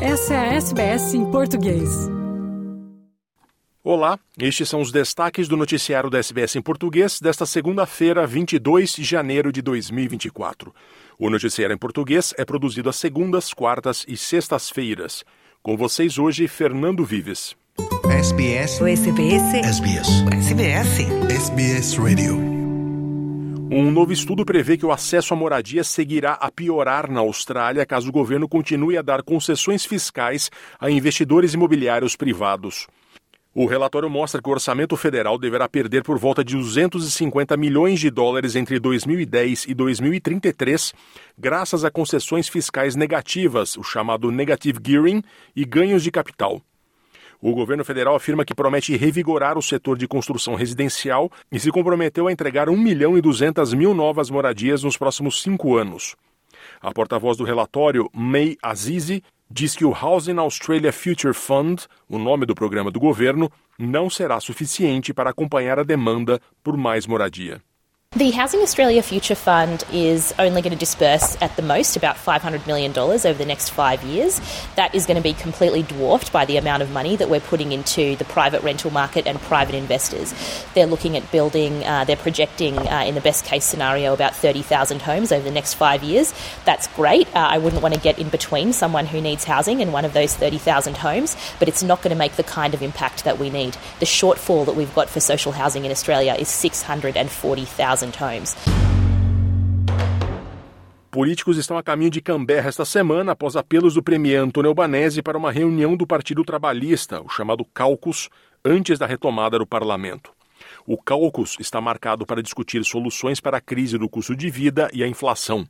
Essa é a SBS em português. Olá, estes são os destaques do noticiário da SBS em português desta segunda-feira, 22 de janeiro de 2024. O noticiário em português é produzido às segundas, quartas e sextas-feiras. Com vocês hoje, Fernando Vives. SBS. O SBS. SBS. SBS. SBS Radio. Um novo estudo prevê que o acesso à moradia seguirá a piorar na Austrália caso o governo continue a dar concessões fiscais a investidores imobiliários privados. O relatório mostra que o orçamento federal deverá perder por volta de 250 milhões de dólares entre 2010 e 2033, graças a concessões fiscais negativas, o chamado negative gearing, e ganhos de capital. O governo federal afirma que promete revigorar o setor de construção residencial e se comprometeu a entregar 1 milhão e 200 mil novas moradias nos próximos cinco anos. A porta-voz do relatório, May Azizi, diz que o Housing Australia Future Fund, o nome do programa do governo, não será suficiente para acompanhar a demanda por mais moradia. The Housing Australia Future Fund is only going to disburse at the most about $500 million over the next five years. That is going to be completely dwarfed by the amount of money that we're putting into the private rental market and private investors. They're looking at building, uh, they're projecting uh, in the best case scenario about 30,000 homes over the next five years. That's great. Uh, I wouldn't want to get in between someone who needs housing and one of those 30,000 homes, but it's not going to make the kind of impact that we need. The shortfall that we've got for social housing in Australia is 640,000 homes. Políticos estão a caminho de Canberra esta semana após apelos do premier Antônio Albanese para uma reunião do Partido Trabalhista, o chamado Caucus, antes da retomada do parlamento. O Caucus está marcado para discutir soluções para a crise do custo de vida e a inflação.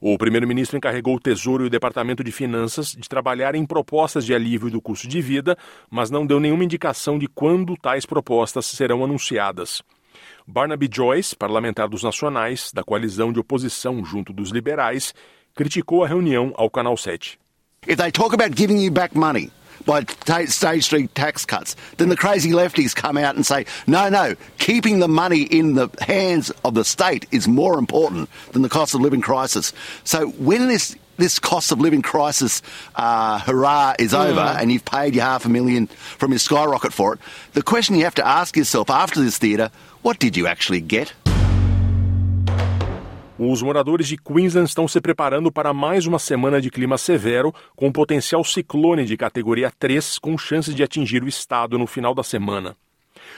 O primeiro-ministro encarregou o Tesouro e o Departamento de Finanças de trabalhar em propostas de alívio do custo de vida, mas não deu nenhuma indicação de quando tais propostas serão anunciadas. Barnaby Joyce, parlamentar dos nacionais, da coalizão de oposição junto dos liberais, criticou a reunião ao Canal 7. If they talk about giving you back money by stage three tax cuts, then the crazy lefties come out and say, no, no, keeping the money in the hands of the state is more important than the cost of living crisis. So when this this cost of living crisis uh, hurrah is over and you've paid your half a million from your skyrocket for it, the question you have to ask yourself after this theatre, what did you actually get? Os moradores de Queensland estão se preparando para mais uma semana de clima severo, com potencial ciclone de categoria 3, com chances de atingir o estado no final da semana.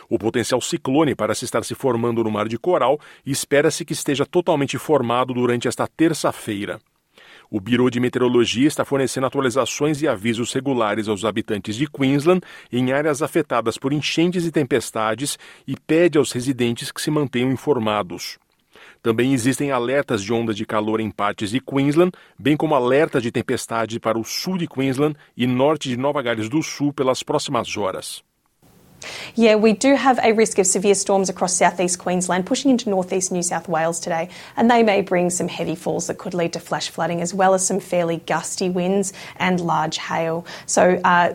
O potencial ciclone parece estar se formando no Mar de Coral e espera-se que esteja totalmente formado durante esta terça-feira. O Biro de Meteorologia está fornecendo atualizações e avisos regulares aos habitantes de Queensland em áreas afetadas por enchentes e tempestades e pede aos residentes que se mantenham informados. Também existem alertas de ondas de calor em partes de Queensland, bem como alertas de tempestade para o sul de Queensland e norte de Nova Gales do Sul pelas próximas horas. Yeah, we do have a risk of severe storms across southeast Queensland, pushing into northeast New South Wales today, and they may bring some heavy falls that could lead to flash flooding, as well as some fairly gusty winds and large hail. So, uh,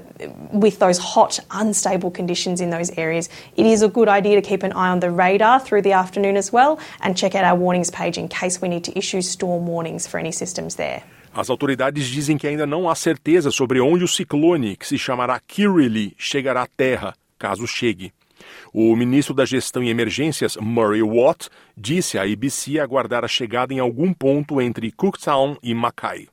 with those hot, unstable conditions in those areas, it is a good idea to keep an eye on the radar through the afternoon as well, and check out our warnings page in case we need to issue storm warnings for any systems there. As autoridades dizem que ainda não há certeza sobre onde o ciclone, que se chamará Kirrily, chegará à Terra. Caso chegue. O ministro da Gestão e Emergências, Murray Watt, disse à ABC aguardar a chegada em algum ponto entre Cooktown e Mackay.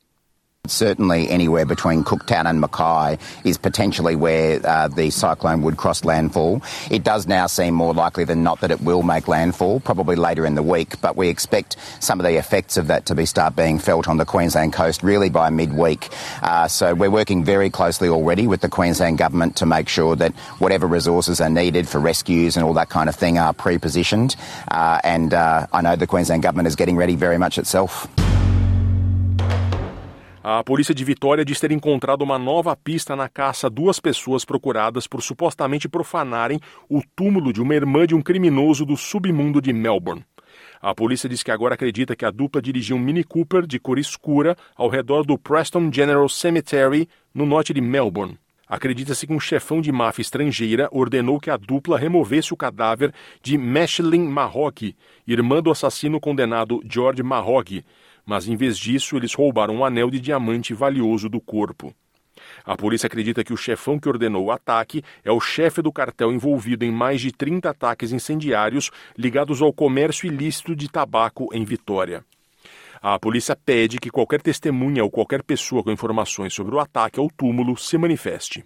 Certainly, anywhere between Cooktown and Mackay is potentially where uh, the cyclone would cross landfall. It does now seem more likely than not that it will make landfall, probably later in the week, but we expect some of the effects of that to be start being felt on the Queensland coast really by midweek. Uh, so we're working very closely already with the Queensland government to make sure that whatever resources are needed for rescues and all that kind of thing are pre-positioned. Uh, and uh, I know the Queensland government is getting ready very much itself. A polícia de Vitória diz ter encontrado uma nova pista na caça a duas pessoas procuradas por supostamente profanarem o túmulo de uma irmã de um criminoso do submundo de Melbourne. A polícia diz que agora acredita que a dupla dirigiu um Mini Cooper de cor escura ao redor do Preston General Cemetery, no norte de Melbourne. Acredita-se que um chefão de máfia estrangeira ordenou que a dupla removesse o cadáver de Meshlin Mahogany, irmã do assassino condenado George Mahogany, mas em vez disso eles roubaram um anel de diamante valioso do corpo. A polícia acredita que o chefão que ordenou o ataque é o chefe do cartel envolvido em mais de 30 ataques incendiários ligados ao comércio ilícito de tabaco em Vitória. A polícia pede que qualquer testemunha ou qualquer pessoa com informações sobre o ataque ao túmulo se manifeste.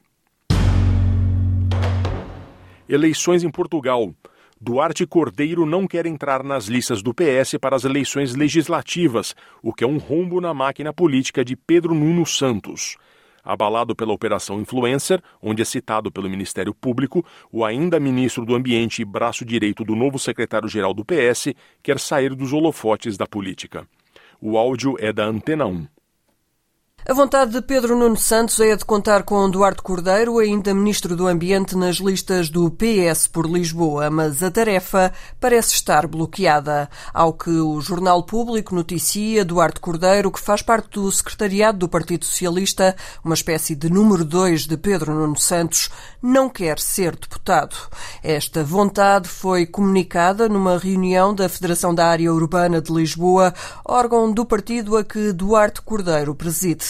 Eleições em Portugal. Duarte Cordeiro não quer entrar nas listas do PS para as eleições legislativas, o que é um rombo na máquina política de Pedro Nuno Santos. Abalado pela Operação Influencer, onde é citado pelo Ministério Público, o ainda ministro do Ambiente e braço direito do novo secretário-geral do PS quer sair dos holofotes da política. O áudio é da Antena 1. A vontade de Pedro Nuno Santos é a de contar com Duarte Cordeiro, ainda Ministro do Ambiente, nas listas do PS por Lisboa, mas a tarefa parece estar bloqueada. Ao que o Jornal Público noticia, Duarte Cordeiro, que faz parte do secretariado do Partido Socialista, uma espécie de número 2 de Pedro Nuno Santos, não quer ser deputado. Esta vontade foi comunicada numa reunião da Federação da Área Urbana de Lisboa, órgão do partido a que Duarte Cordeiro preside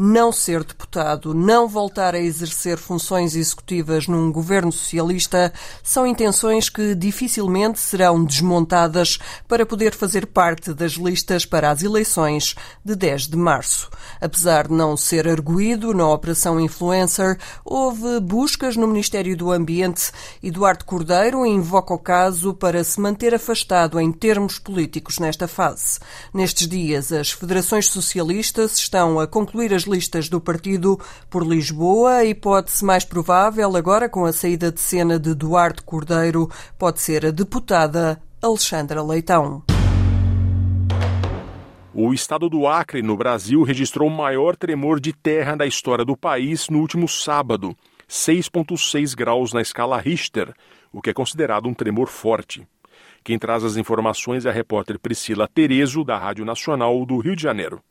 não ser deputado, não voltar a exercer funções executivas num governo socialista, são intenções que dificilmente serão desmontadas para poder fazer parte das listas para as eleições de 10 de março. Apesar de não ser arguído na Operação Influencer, houve buscas no Ministério do Ambiente e Duarte Cordeiro invoca o caso para se manter afastado em termos políticos nesta fase. Nestes dias, as federações socialistas estão a concluir as listas do partido por Lisboa. A hipótese mais provável, agora com a saída de cena de Duarte Cordeiro, pode ser a deputada Alexandra Leitão. O estado do Acre, no Brasil, registrou o maior tremor de terra da história do país no último sábado, 6,6 graus na escala Richter, o que é considerado um tremor forte. Quem traz as informações é a repórter Priscila Terezo, da Rádio Nacional do Rio de Janeiro.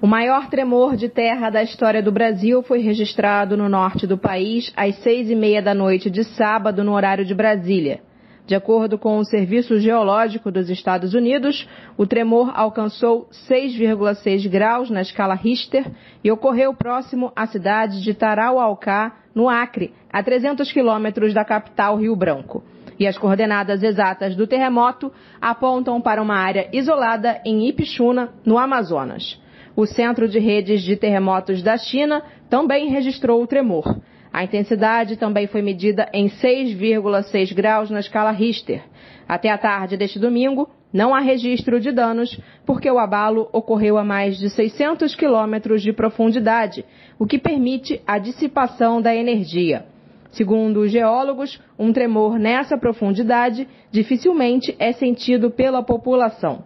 O maior tremor de terra da história do Brasil foi registrado no norte do país às seis e meia da noite de sábado, no horário de Brasília. De acordo com o Serviço Geológico dos Estados Unidos, o tremor alcançou 6,6 graus na escala Richter e ocorreu próximo à cidade de Tarauacá, no Acre, a 300 quilômetros da capital Rio Branco. E as coordenadas exatas do terremoto apontam para uma área isolada em Ipixuna, no Amazonas. O Centro de Redes de Terremotos da China também registrou o tremor. A intensidade também foi medida em 6,6 graus na escala Richter. Até a tarde deste domingo, não há registro de danos, porque o abalo ocorreu a mais de 600 quilômetros de profundidade, o que permite a dissipação da energia. Segundo os geólogos, um tremor nessa profundidade dificilmente é sentido pela população.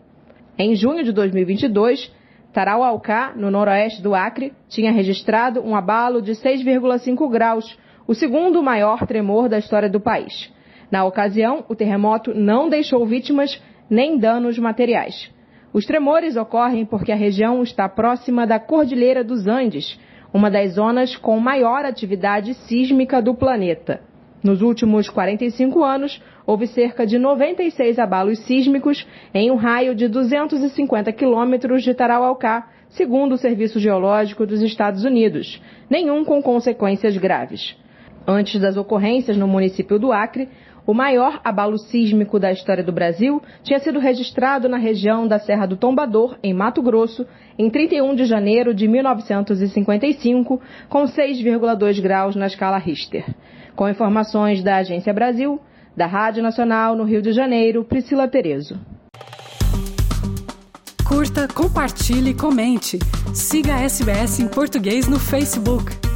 Em junho de 2022, Tarauacá, no noroeste do Acre, tinha registrado um abalo de 6,5 graus, o segundo maior tremor da história do país. Na ocasião, o terremoto não deixou vítimas nem danos materiais. Os tremores ocorrem porque a região está próxima da Cordilheira dos Andes, uma das zonas com maior atividade sísmica do planeta. Nos últimos 45 anos, houve cerca de 96 abalos sísmicos em um raio de 250 quilômetros de Tarauacá, segundo o Serviço Geológico dos Estados Unidos, nenhum com consequências graves. Antes das ocorrências no município do Acre, o maior abalo sísmico da história do Brasil tinha sido registrado na região da Serra do Tombador, em Mato Grosso, em 31 de janeiro de 1955, com 6,2 graus na escala Richter. Com informações da Agência Brasil, da Rádio Nacional no Rio de Janeiro, Priscila Terezo. Curta, compartilhe, comente. Siga a SBS em português no Facebook.